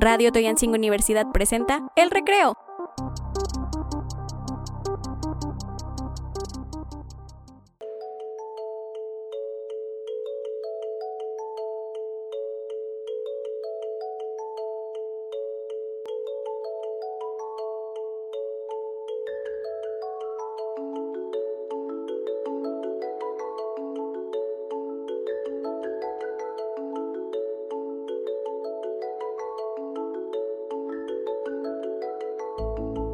Radio Toyancingo Universidad presenta El Recreo.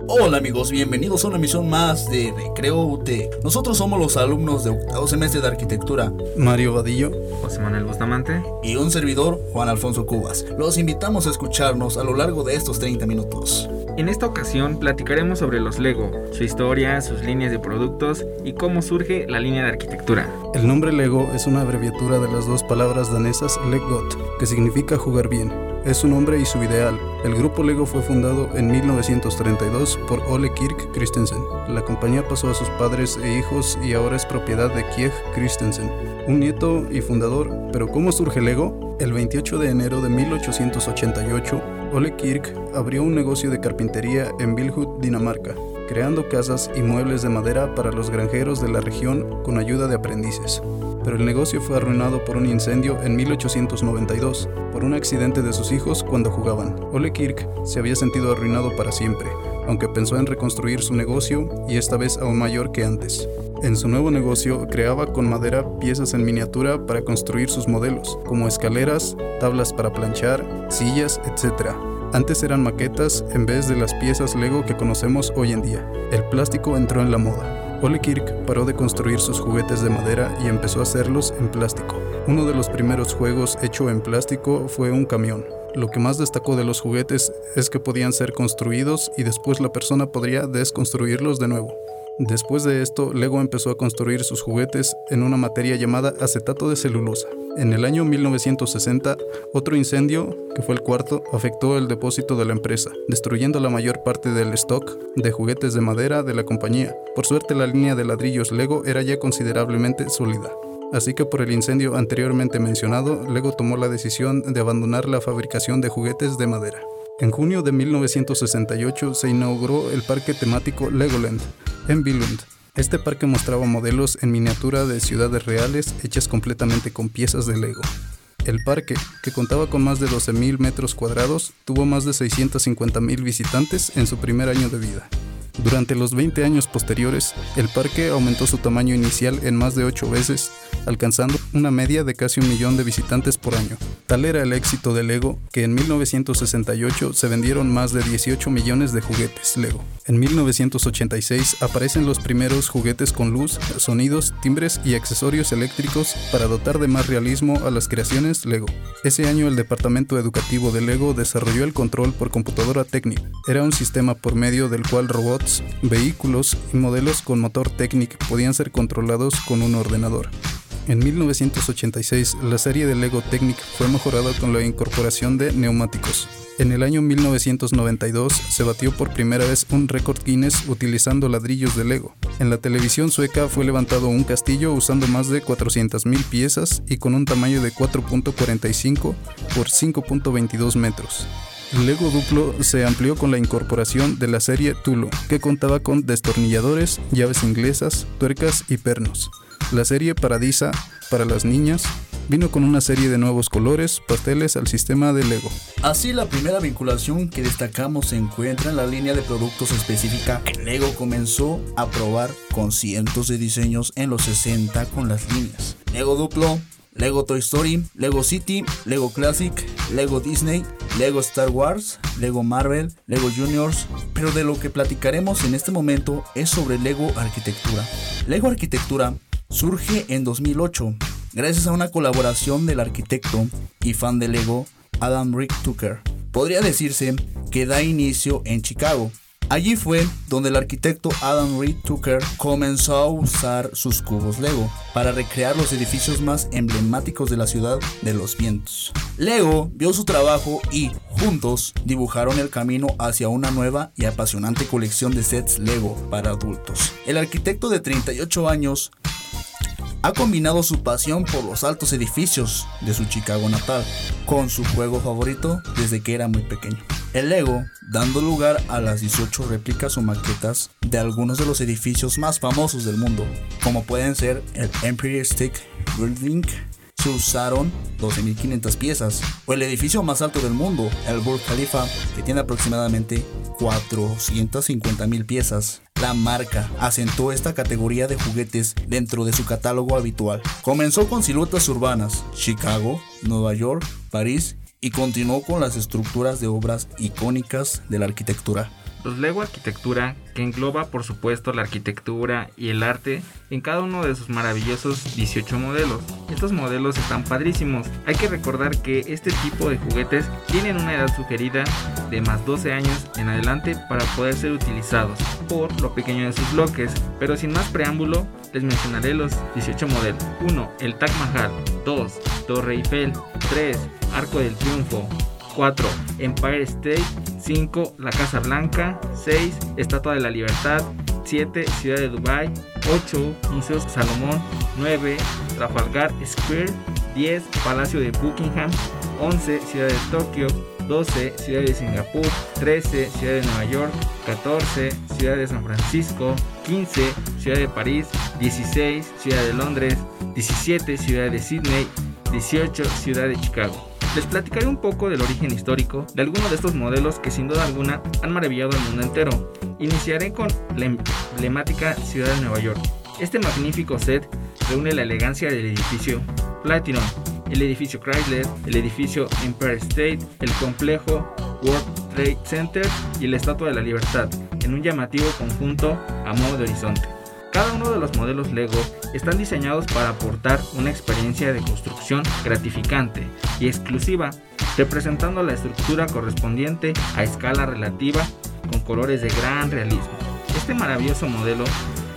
Hola amigos, bienvenidos a una emisión más de Recreo UT. Nosotros somos los alumnos de octavo semestre de arquitectura, Mario Vadillo, José Manuel Bustamante. y un servidor, Juan Alfonso Cubas. Los invitamos a escucharnos a lo largo de estos 30 minutos. En esta ocasión platicaremos sobre los Lego, su historia, sus líneas de productos y cómo surge la línea de arquitectura. El nombre Lego es una abreviatura de las dos palabras danesas Leggot, que significa jugar bien. Es su nombre y su ideal. El grupo Lego fue fundado en 1932 por Ole Kirk Christensen. La compañía pasó a sus padres e hijos y ahora es propiedad de Kieg Christensen, un nieto y fundador. Pero ¿cómo surge Lego? El 28 de enero de 1888, Ole Kirk abrió un negocio de carpintería en Bilhut, Dinamarca, creando casas y muebles de madera para los granjeros de la región con ayuda de aprendices. Pero el negocio fue arruinado por un incendio en 1892, por un accidente de sus hijos cuando jugaban. Ole Kirk se había sentido arruinado para siempre, aunque pensó en reconstruir su negocio y esta vez aún mayor que antes. En su nuevo negocio creaba con madera piezas en miniatura para construir sus modelos, como escaleras, tablas para planchar, sillas, etc. Antes eran maquetas en vez de las piezas Lego que conocemos hoy en día. El plástico entró en la moda. Ole Kirk paró de construir sus juguetes de madera y empezó a hacerlos en plástico. Uno de los primeros juegos hecho en plástico fue un camión. Lo que más destacó de los juguetes es que podían ser construidos y después la persona podría desconstruirlos de nuevo. Después de esto, Lego empezó a construir sus juguetes en una materia llamada acetato de celulosa. En el año 1960, otro incendio, que fue el cuarto, afectó el depósito de la empresa, destruyendo la mayor parte del stock de juguetes de madera de la compañía. Por suerte, la línea de ladrillos Lego era ya considerablemente sólida. Así que por el incendio anteriormente mencionado, Lego tomó la decisión de abandonar la fabricación de juguetes de madera. En junio de 1968 se inauguró el parque temático Legoland en Billund. Este parque mostraba modelos en miniatura de ciudades reales hechas completamente con piezas de Lego. El parque, que contaba con más de 12.000 metros cuadrados, tuvo más de 650.000 visitantes en su primer año de vida. Durante los 20 años posteriores, el parque aumentó su tamaño inicial en más de 8 veces, alcanzando una media de casi un millón de visitantes por año. Tal era el éxito de Lego que en 1968 se vendieron más de 18 millones de juguetes Lego. En 1986 aparecen los primeros juguetes con luz, sonidos, timbres y accesorios eléctricos para dotar de más realismo a las creaciones Lego. Ese año el departamento educativo de Lego desarrolló el control por computadora técnica. Era un sistema por medio del cual robots vehículos y modelos con motor Technic podían ser controlados con un ordenador. En 1986, la serie de Lego Technic fue mejorada con la incorporación de neumáticos. En el año 1992 se batió por primera vez un récord Guinness utilizando ladrillos de Lego. En la televisión sueca fue levantado un castillo usando más de 400.000 piezas y con un tamaño de 4.45 por 5.22 metros. Lego Duplo se amplió con la incorporación de la serie Tulo, que contaba con destornilladores, llaves inglesas, tuercas y pernos. La serie Paradisa, para las niñas, vino con una serie de nuevos colores, pasteles al sistema de Lego. Así la primera vinculación que destacamos se encuentra en la línea de productos específica que Lego comenzó a probar con cientos de diseños en los 60 con las líneas. Lego Duplo, Lego Toy Story, Lego City, Lego Classic, Lego Disney, Lego Star Wars, Lego Marvel, Lego Juniors, pero de lo que platicaremos en este momento es sobre Lego Arquitectura. Lego Arquitectura surge en 2008 gracias a una colaboración del arquitecto y fan de Lego Adam Rick Tucker. Podría decirse que da inicio en Chicago. Allí fue donde el arquitecto Adam Reed Tucker comenzó a usar sus cubos Lego para recrear los edificios más emblemáticos de la ciudad de los vientos. Lego vio su trabajo y, juntos, dibujaron el camino hacia una nueva y apasionante colección de sets Lego para adultos. El arquitecto de 38 años ha combinado su pasión por los altos edificios de su Chicago natal con su juego favorito desde que era muy pequeño. El Lego, dando lugar a las 18 réplicas o maquetas de algunos de los edificios más famosos del mundo, como pueden ser el Empire State Building, se usaron 12.500 piezas, o el edificio más alto del mundo, el Burj Khalifa, que tiene aproximadamente 450.000 piezas. La marca acentuó esta categoría de juguetes dentro de su catálogo habitual. Comenzó con siluetas urbanas, Chicago, Nueva York, París y continuó con las estructuras de obras icónicas de la arquitectura. Los Lego Arquitectura, que engloba por supuesto la arquitectura y el arte en cada uno de sus maravillosos 18 modelos. Estos modelos están padrísimos. Hay que recordar que este tipo de juguetes tienen una edad sugerida de más 12 años en adelante para poder ser utilizados por lo pequeño de sus bloques. Pero sin más preámbulo, les mencionaré los 18 modelos. 1. El Taj Mahal. 2. Torre Eiffel. 3. Arco del Triunfo. 4. Empire State. 5. La Casa Blanca. 6. Estatua de la Libertad. 7. Ciudad de Dubai. 8. Museo Salomón. 9. Trafalgar Square. 10. Palacio de Buckingham. 11. Ciudad de Tokio. 12. Ciudad de Singapur. 13. Ciudad de Nueva York. 14. Ciudad de San Francisco. 15. Ciudad de París. 16. Ciudad de Londres. 17. Ciudad de Sydney. 18. Ciudad de Chicago. Les platicaré un poco del origen histórico de algunos de estos modelos que sin duda alguna han maravillado al mundo entero. Iniciaré con la emblemática ciudad de Nueva York. Este magnífico set reúne la elegancia del edificio Platinum, el edificio Chrysler, el edificio Empire State, el complejo World Trade Center y la Estatua de la Libertad, en un llamativo conjunto a modo de horizonte. Cada uno de los modelos Lego están diseñados para aportar una experiencia de construcción gratificante y exclusiva, representando la estructura correspondiente a escala relativa con colores de gran realismo. Este maravilloso modelo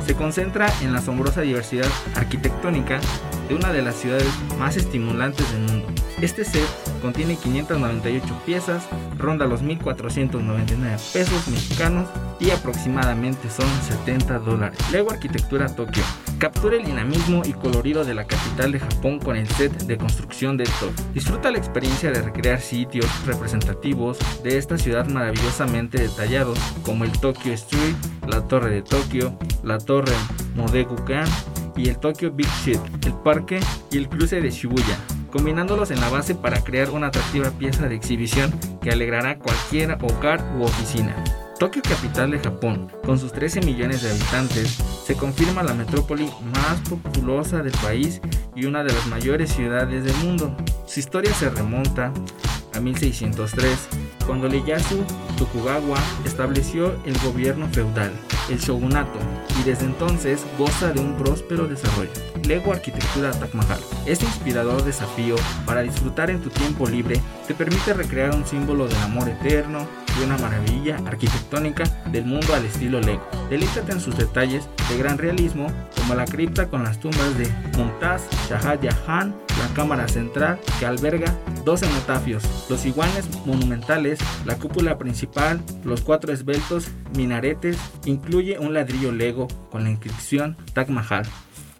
se concentra en la asombrosa diversidad arquitectónica de una de las ciudades más estimulantes del mundo. Este set contiene 598 piezas, ronda los 1.499 pesos mexicanos y aproximadamente son 70 dólares. Lego Arquitectura Tokio. Captura el dinamismo y colorido de la capital de Japón con el set de construcción de Tokio. Disfruta la experiencia de recrear sitios representativos de esta ciudad maravillosamente detallados como el Tokyo Street, la Torre de Tokio, la Torre Modekukan y el Tokyo Big Shit, el parque y el cruce de Shibuya, combinándolos en la base para crear una atractiva pieza de exhibición que alegrará cualquier hogar u oficina. Tokio, capital de Japón, con sus 13 millones de habitantes, se confirma la metrópoli más populosa del país y una de las mayores ciudades del mundo. Su historia se remonta a 1603, cuando Ieyasu Tokugawa estableció el gobierno feudal, el shogunato, y desde entonces goza de un próspero desarrollo. Lego Arquitectura Taj Mahal. Este inspirador desafío para disfrutar en tu tiempo libre te permite recrear un símbolo del amor eterno y una maravilla arquitectónica del mundo al estilo Lego. Delíctate en sus detalles de gran realismo, como la cripta con las tumbas de Mumtaz, Shah Jahan, la cámara central que alberga 12 metafios, los iguanes monumentales, la cúpula principal, los cuatro esbeltos minaretes, incluye un ladrillo Lego con la inscripción Taj Mahal,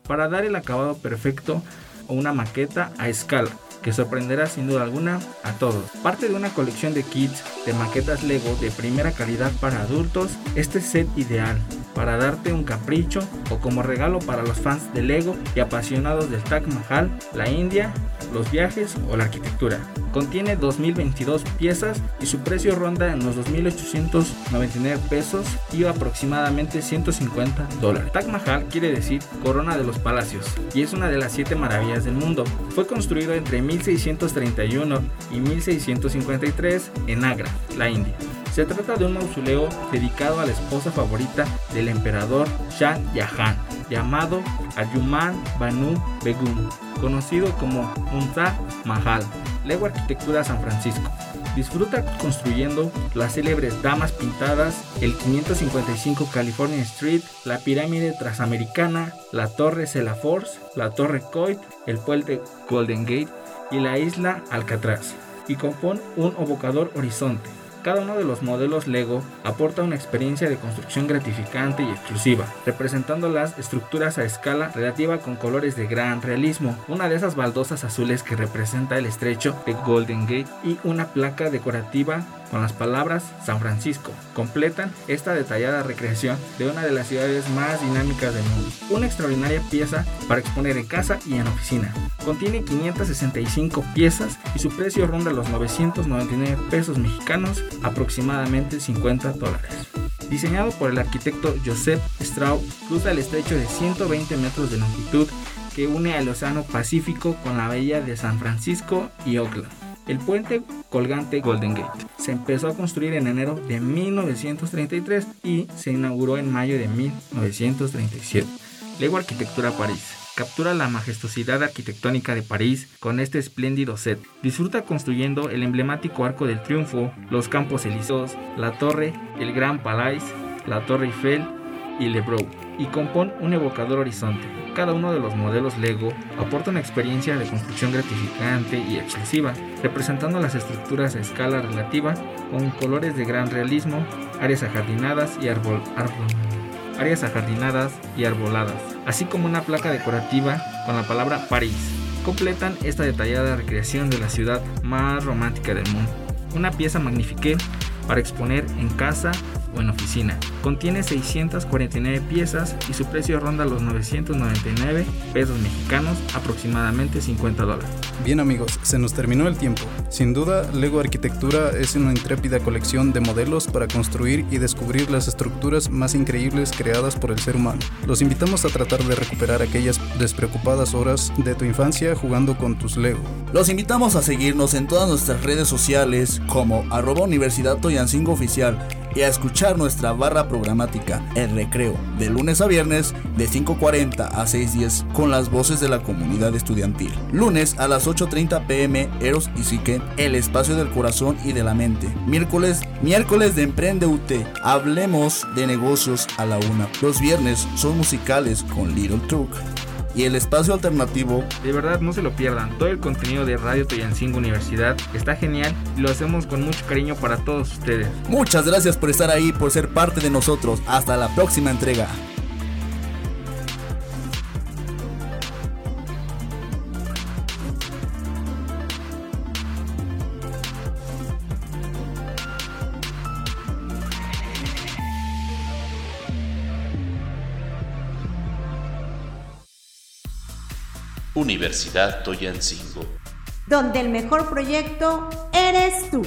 para dar el acabado perfecto o una maqueta a escala que sorprenderá sin duda alguna a todos. Parte de una colección de kits de maquetas Lego de primera calidad para adultos, este set ideal para darte un capricho o como regalo para los fans de Lego y apasionados del Taj Mahal, la India, los viajes o la arquitectura. Contiene 2022 piezas y su precio ronda en los 2.899 pesos y aproximadamente 150 dólares. Taj Mahal quiere decir corona de los palacios y es una de las siete maravillas del mundo. Fue construido entre 1631 y 1653 en Agra, la India. Se trata de un mausoleo dedicado a la esposa favorita del emperador Shah Jahan, llamado Ayuman Banu Begum, conocido como Mumtaz Mahal. Lego Arquitectura San Francisco. Disfruta construyendo las célebres damas pintadas, el 555 California Street, la pirámide transamericana, la torre Force, la torre Coit, el puente Golden Gate y la isla Alcatraz. Y compone un evocador horizonte Cada uno de los modelos Lego aporta una experiencia de construcción gratificante y exclusiva, representando las estructuras a escala relativa con colores de gran realismo, una de esas baldosas azules que representa el estrecho de Golden Gate y una placa decorativa con las palabras San Francisco. Completan esta detallada recreación de una de las ciudades más dinámicas del mundo. Una extraordinaria pieza para exponer en casa y en oficina. Contiene 565 piezas y su precio ronda los 999 pesos mexicanos, aproximadamente 50 dólares. Diseñado por el arquitecto Joseph Straub, cruza el estrecho de 120 metros de longitud que une al Océano Pacífico con la bahía de San Francisco y Oakland. El puente colgante Golden Gate se empezó a construir en enero de 1933 y se inauguró en mayo de 1937. Lego Arquitectura París captura la majestuosidad arquitectónica de París con este espléndido set. Disfruta construyendo el emblemático Arco del Triunfo, los Campos Elíseos, la Torre, el Gran Palais, la Torre Eiffel y Le Brou, y compone un evocador horizonte. Cada uno de los modelos Lego aporta una experiencia de construcción gratificante y exclusiva, representando las estructuras a escala relativa con colores de gran realismo, áreas ajardinadas y árbol, áreas ajardinadas y arboladas, así como una placa decorativa con la palabra París. Completan esta detallada recreación de la ciudad más romántica del mundo. Una pieza magnifique para exponer en casa o en oficina. Contiene 649 piezas y su precio ronda los 999 pesos mexicanos, aproximadamente 50 dólares. Bien amigos, se nos terminó el tiempo. Sin duda, Lego Arquitectura es una intrépida colección de modelos para construir y descubrir las estructuras más increíbles creadas por el ser humano. Los invitamos a tratar de recuperar aquellas despreocupadas horas de tu infancia jugando con tus Lego. Los invitamos a seguirnos en todas nuestras redes sociales como arroba Universidad Toyancingo Oficial y a escuchar nuestra barra programática El Recreo de lunes a viernes de 5.40 a 6.10 con las voces de la comunidad estudiantil. Lunes a las 8.30 pm Eros y Sique, el espacio del corazón y de la mente. Miércoles, miércoles de Emprende UT, hablemos de negocios a la una. Los viernes son musicales con Little Truck y el espacio alternativo. De verdad no se lo pierdan, todo el contenido de Radio Toyancingo Universidad está genial y lo hacemos con mucho cariño para todos ustedes. Muchas gracias por estar ahí, por ser parte de nosotros. Hasta la próxima entrega. Universidad Toyancingo. Donde el mejor proyecto eres tú.